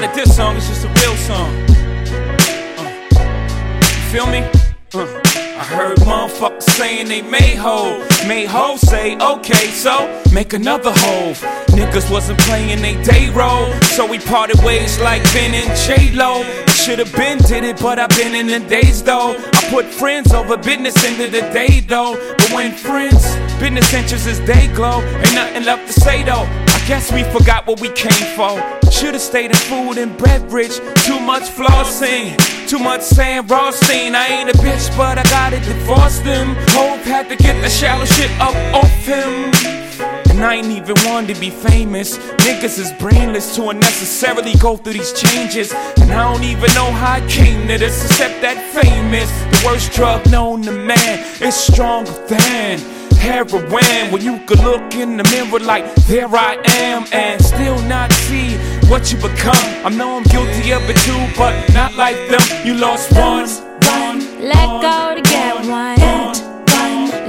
Not a diss song, it's just a real song. Uh, feel me? Uh. I heard motherfuckers saying they made hoe. Made hoe say, okay, so make another hoe. Niggas wasn't playing they day role, so we parted ways like Ben and J Lo. Should've been did it, but I've been in the days though. I put friends over business into the day though. But when friends, business interests is day glow, ain't nothing left to say though. Guess we forgot what we came for. Should've stayed in food and beverage. Too much flossing, too much Sam Rothstein. I ain't a bitch, but I gotta divorce them. Hope had to get the shallow shit up off him. And I ain't even one to be famous. Niggas is brainless to unnecessarily go through these changes. And I don't even know how I came to this, except that famous. The worst drug known to man is stronger than heroin. When you could look in the mirror like, there I am, and still not see what you become. I know I'm guilty of it too, but not like them. You lost one. one Let go to get one.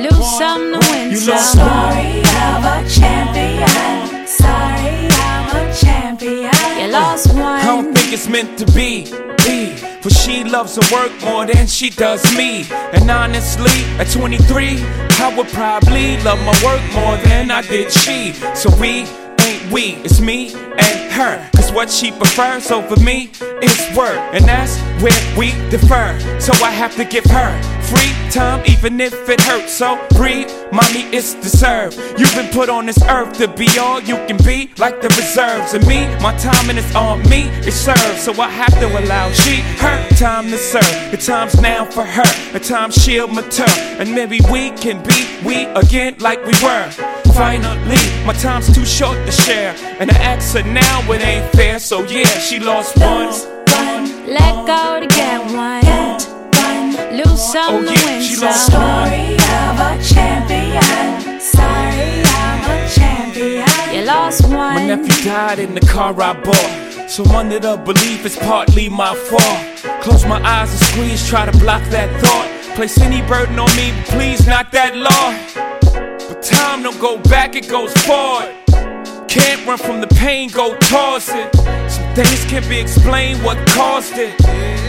Lose some to win You some. lost Story of a champion. Sorry, I'm a champion. You lost one. I don't think it's meant to be. Be. For she loves her work more than she does me. And honestly, at 23, I would probably love my work more than I did she. So we ain't we, it's me and her. Cause what she prefers over me is work. And that's where we defer. So I have to give her free time, even if it hurts. So breathe, mommy, it's deserved. You've been put on this earth to be all you can be, like the reserves. And me, my timing is on me, it serves. So I have to allow she, her time to serve. The time's now for her, the time she'll mature. And maybe we can be we again like we were. Finally, my time's too short to share. And I ask her now, it ain't fair. So yeah, she lost one. Let go to get one. Lose some Oh, to yeah, win she some. lost Story of a champion. Sorry, I'm a champion. You lost one. My nephew died in the car I bought. So I'm under the belief it's partly my fault. Close my eyes and squeeze, try to block that thought. Place any burden on me, but please not that law. But time don't go back, it goes forward. Can't run from the pain, go towards it. Some things can't be explained, what caused it.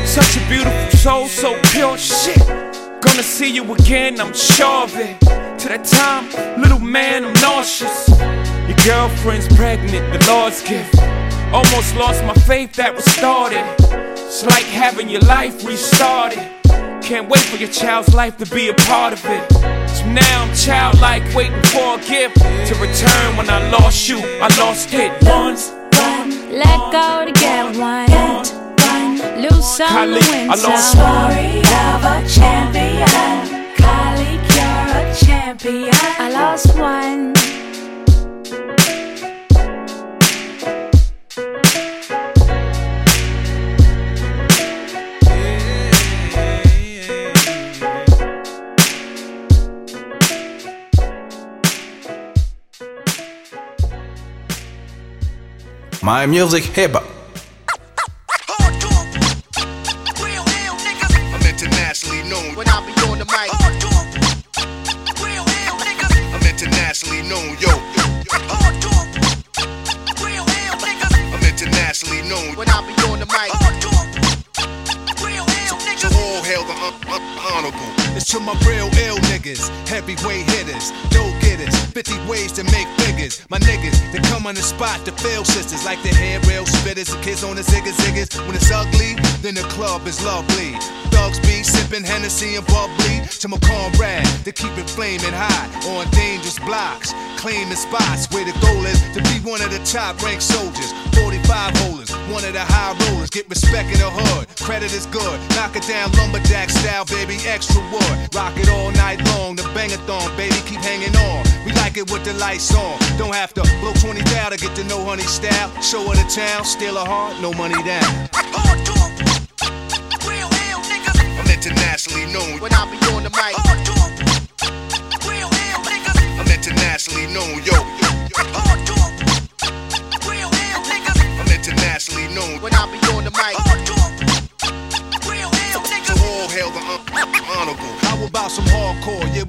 Such a beautiful soul, so pure shit. Gonna see you again, I'm sure of it. To that time, little man, I'm nauseous. Your girlfriend's pregnant, the Lord's gift. Almost lost my faith that was started. It's like having your life restarted. Can't wait for your child's life to be a part of it. So now I'm childlike, waiting for a gift to return when I lost you. I lost it once. Let go to get one. Lose some Kylie, to win I some. lost Story of a champion. Kylie, you're a champion. I lost one. My music hip real ill niggas, heavyweight hitters, dough getters, 50 ways to make figures. My niggas, they come on the spot to fail sisters, like the hair rail spitters, the kids on the ziggas ziggas. When it's ugly, then the club is lovely. Thugs be sipping Hennessy and bubbly to my comrade to keep it flaming hot on dangerous blocks, claiming spots where the goal is to be one of the top ranked soldiers. 45 holders, one of the high rollers, get respect in the hood. Credit is good, knock it down lumberjack style, baby, extra wood. Rock it all night long, the bangathon, baby, keep hanging on. We like it with the lights on, don't have to no honey style. Show her the town, steal a heart, no money down. Hardcore, real hell niggas. I'm internationally known. When I be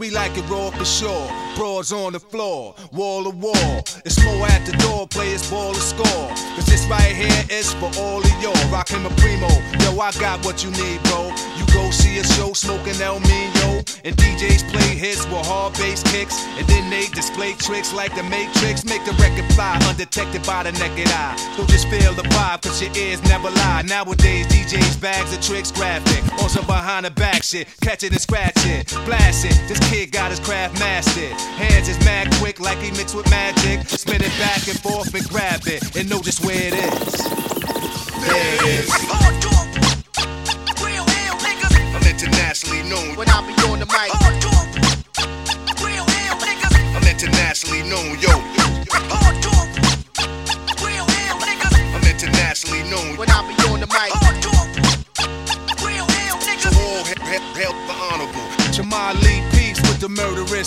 we like it raw for sure. Broads on the floor, wall to wall. It's more at the door, players ball to score. Cause this right here is for all of y'all. Rockin' a primo. Yo, I got what you need, bro. You go see a show smoking El Mino. And DJs play hits with hard bass kicks. And then they display tricks like the Matrix. Make the record fly undetected by the naked eye. So just feel the vibe, cause your ears never lie. Nowadays, DJs bags of tricks graphic. On some behind the back shit. Catch it and scratch it. Blast it. This kid got his craft mastered. Hands is mad quick like he mixed with magic. Spin it back and forth and grab it. And know just where it is. There it is. Internationally known. When I be on the mic. Oh, I'm internationally known, yo.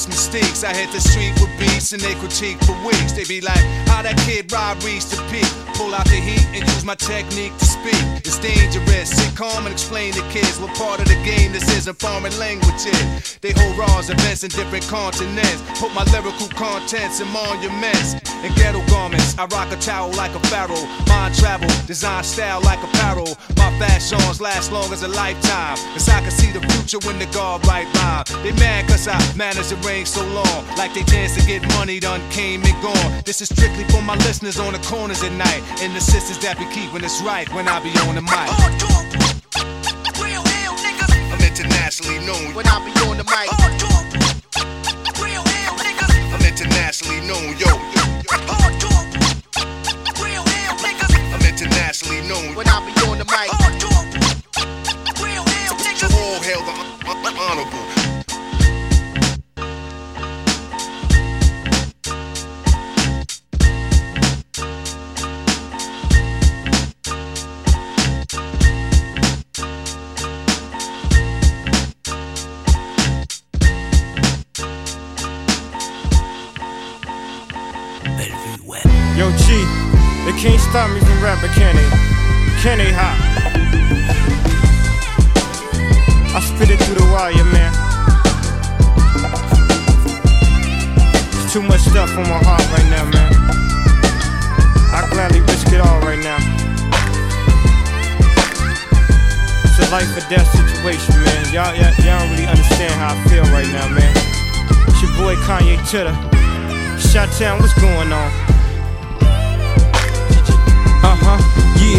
Mistakes. I hit the street with beats and they critique for weeks. They be like, how that kid Rob reached the peak. Pull out the heat and use my technique to speak. It's dangerous. Sit calm and explain to kids what part of the game this is in foreign languages. They hold raws, events in different continents. Put my lyrical contents in monuments and ghetto garments. I rock a towel like a pharaoh. Mind travel, design style like apparel. My fashions last long as a lifetime. Cause I can see the future when the guard right by. They mad cause I managed to reign so long. Like they chance to get money done came and gone. This is strictly for my listeners on the corners at night. And the sisters that be keeping us right when I be on the mic. I'm internationally known. When I be on the mic. I'm internationally known, yo. When I be on the mic. So all hail the honorable. Life or death situation, man. Y'all, y'all, y'all don't really understand how I feel right now, man. It's your boy Kanye Titter. Shot Town, what's going on? Uh huh, yeah,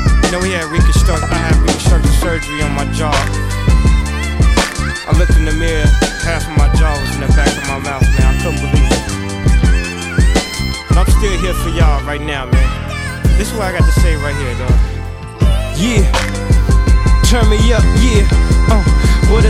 You know, we had reconstruct, I had reconstructive surgery on my jaw. I looked in the mirror, half of my jaw was in the back of my mouth, man. I couldn't believe it. But I'm still here for y'all right now, man. This is what I got to say right here, dog. Yeah. Turn me up, yeah. Uh,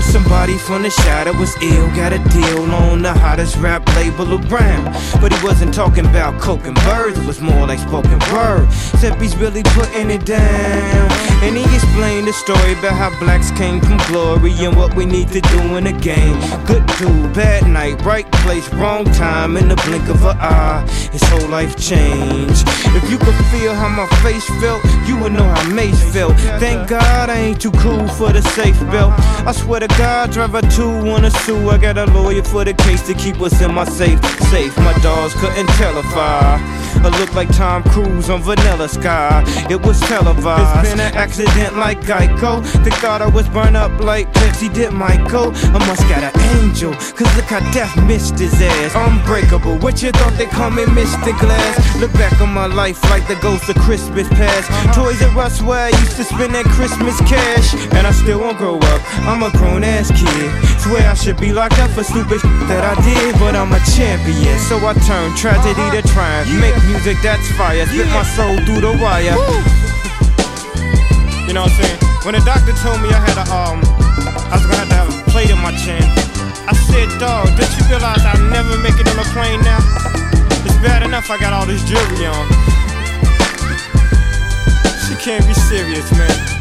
Somebody from the shadow was ill? Got a deal on the hottest rap label around. But he wasn't talking about coke and birds, it was more like spoken word. Except he's really putting it down. And he explained the story about how blacks came from glory and what we need to do in the game. Good dude, bad night, right place, wrong time, in the blink of an eye. His whole life changed. If you could feel how my face felt, you would know how Mase felt. Thank God I ain't too cool for the safe belt. I swear to God, driver two wanna two. I got a lawyer for the case to keep us in my safe. Safe, my dogs couldn't tell if I. I look like Tom Cruise on Vanilla Sky. It was televised. It's been an accident like Geico. They thought I was burned up like Pepsi did Michael. I must got an angel, cause look how death missed his ass. Unbreakable, what you thought they call me Mr. Glass? Look back on my life like the ghost of Christmas past. Toys R Us where I used to spend that Christmas cash. And I still won't grow up, I'm a grown ass kid. Swear I should be locked up for stupid that I did, but I'm a champion. So I turn tragedy to triumph. Make music that's fire, spit my soul through the wire. You know what I'm saying? When the doctor told me I had a um, I was gonna have to have a plate in my chin. I said, dog, did you realize I'll never make it on a plane now? It's bad enough I got all this jewelry on. She can't be serious, man.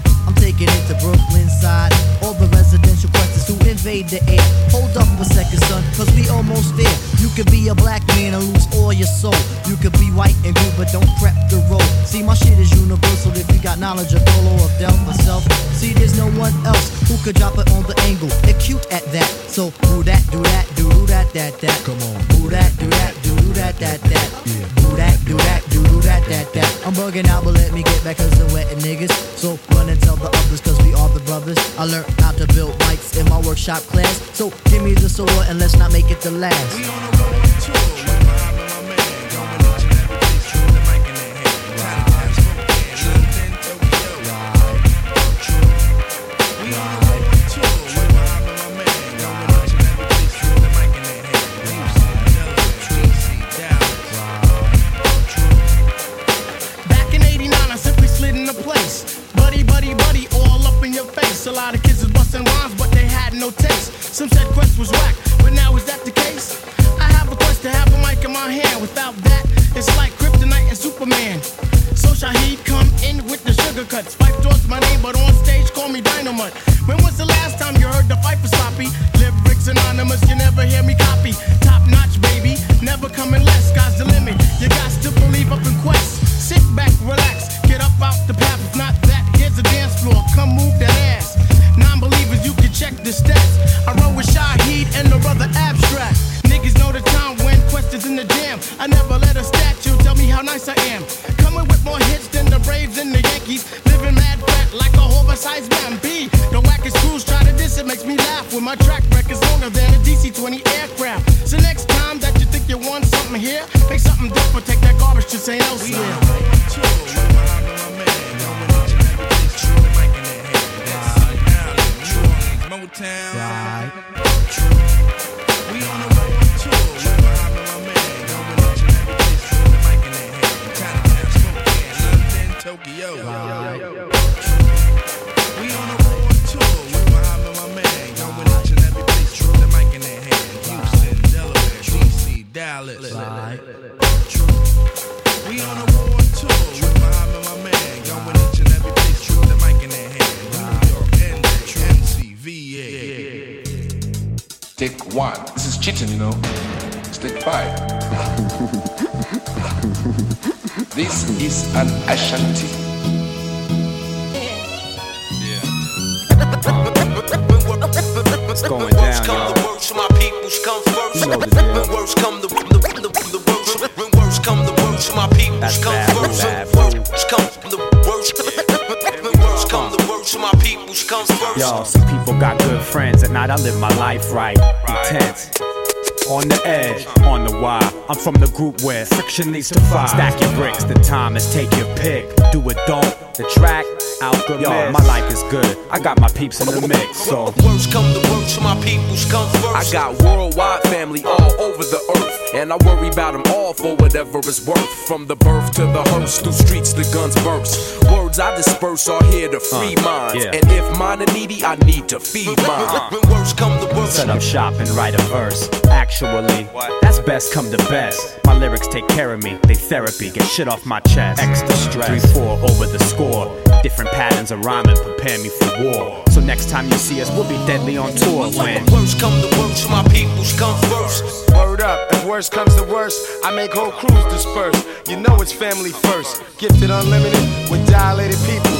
I'm taking it to Brooklyn side. All the residential questions who invade the air. Hold up a second, son, cause we almost there. You could be a black man and lose all your soul. You could be white and good, but don't prep the road. See, my shit is universal if you got knowledge of Dolo or Del myself. See, there's no one else who could drop it on the angle. They're cute at that. So, do that, do that, do that, that, that. Come on. Do that, do that, do that, that, that. Yeah. Do that, do that, do that, that, that. I'm bugging out, but let me get back cause I'm wetting niggas. So, run and tell the others cause we are the brothers. I learned how to build mics in my workshop class. So, give me the sword and let's not make it the last. A lot of kids was busting rhymes, but they had no taste. Some said Quest was whack, but now is that the case? I have a quest to have a mic in my hand. Without that, it's like Kryptonite and Superman. So Shaheed come in with the sugar cuts. Phife Dawg's my name, but on stage call me Dynamite. When was the last time you heard the fight for sloppy? Lyrics anonymous, you never hear me copy. Top notch, baby, never coming less. Sky's the limit. You got oversized man. B. The wackest crews try to diss it makes me laugh. When my track record's longer than a DC-20 aircraft. So next time that you think you want something here, make something different. Take that garbage to St. Elsewhere. Tokyo. Stick one. This is cheating, you know. Stick five. this is an Ashanti. It's going down, y'all. My peoples come first. You know the deal. When worst come the the, the, the worst. When worst come the worst, my peoples That's come bad, first. When worst come the worst. Peoples come first. Yo, some people got good friends. At night I live my life right. Intense. On the edge, on the wire. I'm from the group where friction leads to fire. Stack your bricks, the time is take your pick. Do it, don't. The track, alchemist. Yo, my life is good. I got my peeps in the mix, so. Worst come to worst, my peoples come first. I got worldwide family all over the earth, and I worry about them all for whatever it's worth. From the birth to the hearse, through streets the guns burst. Words I disperse are here to free uh, minds, yeah. and if mine are needy, I need to feed mine. When worst come the worst. Set up shop and write a verse. That's best come to best. My lyrics take care of me, they therapy, get shit off my chest. Extra stress. 3 4 over the score. Different patterns of rhyming prepare me for war. So next time you see us, we'll be deadly on tour when. Worst come the worst, my peoples come first. Word up, if worst comes to worst, I make whole crews disperse. You know it's family first. Gifted unlimited with dilated people.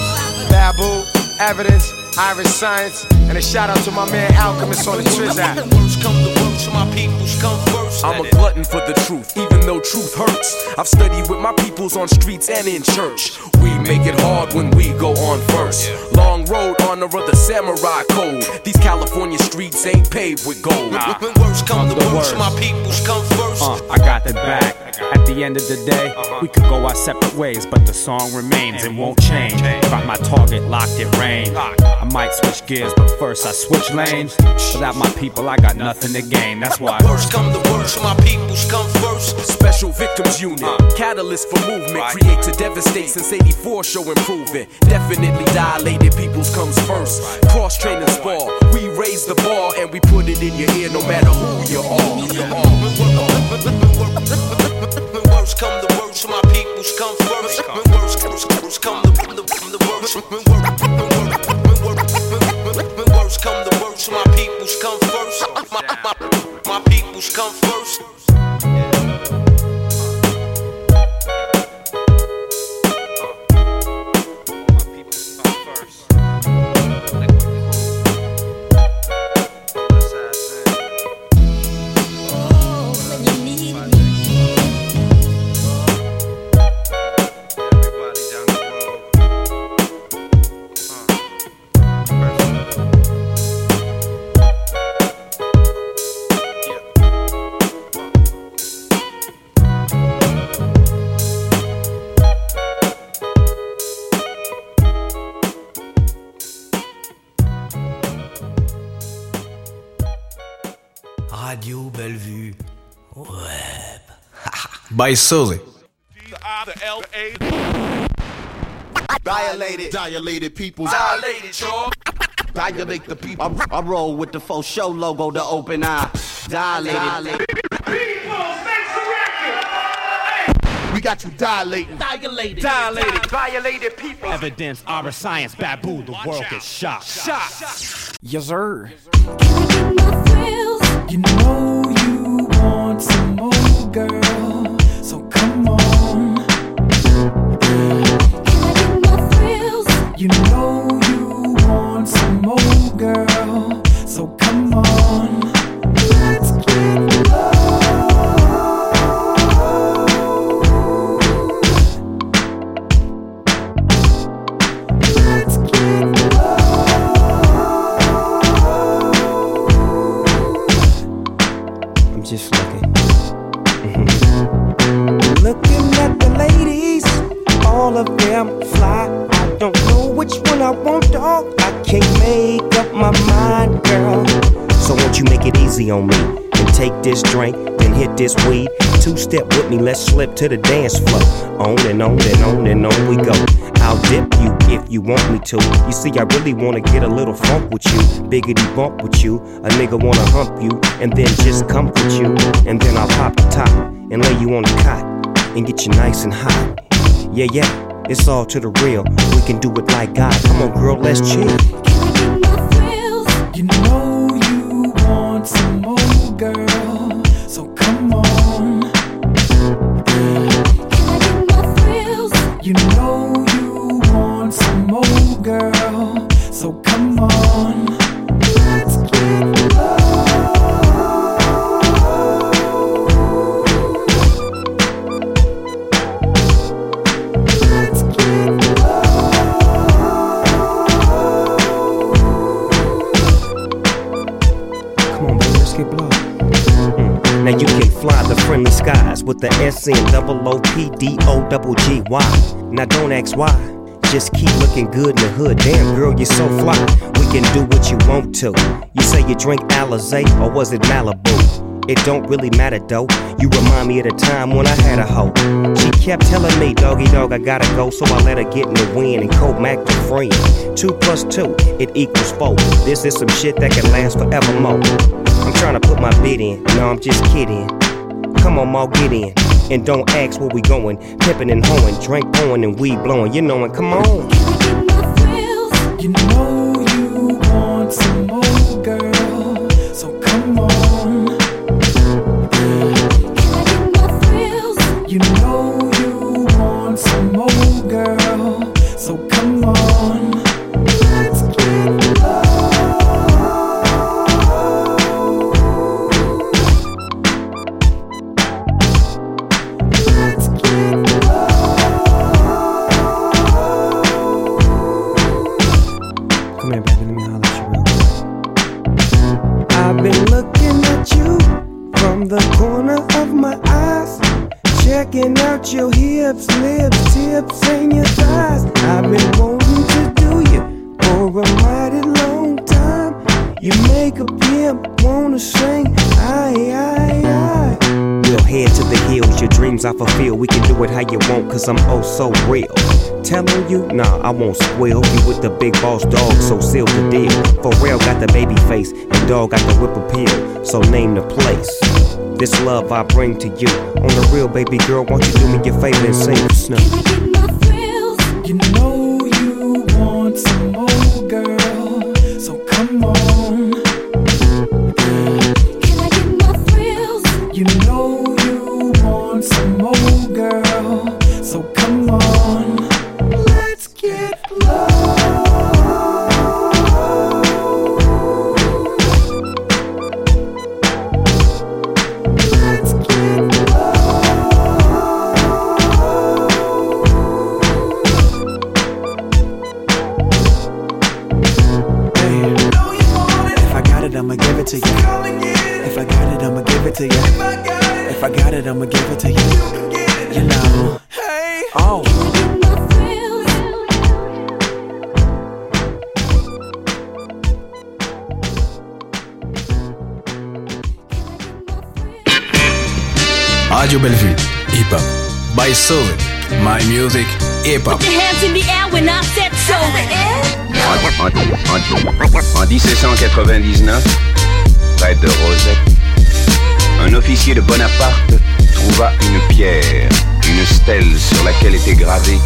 Babu, evidence, Iriscience, and a shout out to my man Alchemist on the Triz app. Worst come the worst, my peoples come first. I'm a glutton for the truth, even though truth hurts. I've studied with my peoples on streets and in church. We make it hard when we go on first. Long road, honor of the samurai code. These California streets ain't paved with gold. When worst come the worst, my peoples come first. Uh, I got the back. At the end of the day, we could go our separate ways, but the song remains and won't change. Got my target locked in range. I might switch gears, but first I switch lanes. Without my people, I got nothing to gain. That's why. Worst come the worst, my peoples come first. Special Victims Unit, uh. catalyst for movement, create to devastate since 84 show improvement. Definitely dilated peoples comes first. Cross training spar, we raise the bar and we put it in your ear no matter who you are. When worst come the worst, my peoples come first. When worst come the the, the worst. When worst when worst come the worst, my peoples come first. My, my, my peoples come first. By Suzy. Violated. Dilated people. Dilated, y'all. Dilate the people. I, I roll with the faux show logo, the open eye. Dilated. We got you dilating. Dilated. Dilated. Violated people. Evidence, our science, babu, the world is shocked. Shot. Yes, sir. You know you want some more, girl. So come on. All of them fly. I don't know which one I want, dog. I can't make up my mind, girl. So won't you make it easy on me and take this drink, then hit this weed. Two step with me, let's slip to the dance floor. On and on and on and on we go. I'll dip you if you want me to. You see, I really wanna get a little funk with you, biggity bump with you. A nigga wanna hump you and then just comfort you, and then I'll pop the top and lay you on the cot and get you nice and hot. Yeah, yeah, it's all to the real. We can do it like God. Come on, girl, let's chill. You know you want some more, So with the S N double O P D O double G Y. Now don't ask why. Just keep looking good in the hood. Damn, girl, you're so fly. We can do what you want to. You say you drink Alizé or was it Malibu? It don't really matter though. You remind me of the time when I had a hoe. She kept telling me, doggy dog, I gotta go, so I let her get in the wind and co Mac the friend. Two plus two, it equals four. This is some shit that can last forevermore. I'm trying to put my bid in, no, I'm just kidding. Come on, Ma, get in. And don't ask where we going. Pippin' and hoeing, drink pouring and weed blowing. You knowin', come on. You know cause I'm oh so real. Telling you, nah, I won't spoil you with the big boss dog, so seal the deal. For real, got the baby face, and dog got the whip appeal, so name the place. This love I bring to you. On the real, baby girl, won't you do me your favor and sing snow? If I got it, I'ma give it to you. You know. Hey. Oh. Radio Bellevue, hip hop. By Soul, my music, hip hop. Put your hands in the air when I said so. En, en- en 1799, près de Rosette, un officier de Bonaparte trouva une pierre, une stèle sur laquelle était gravé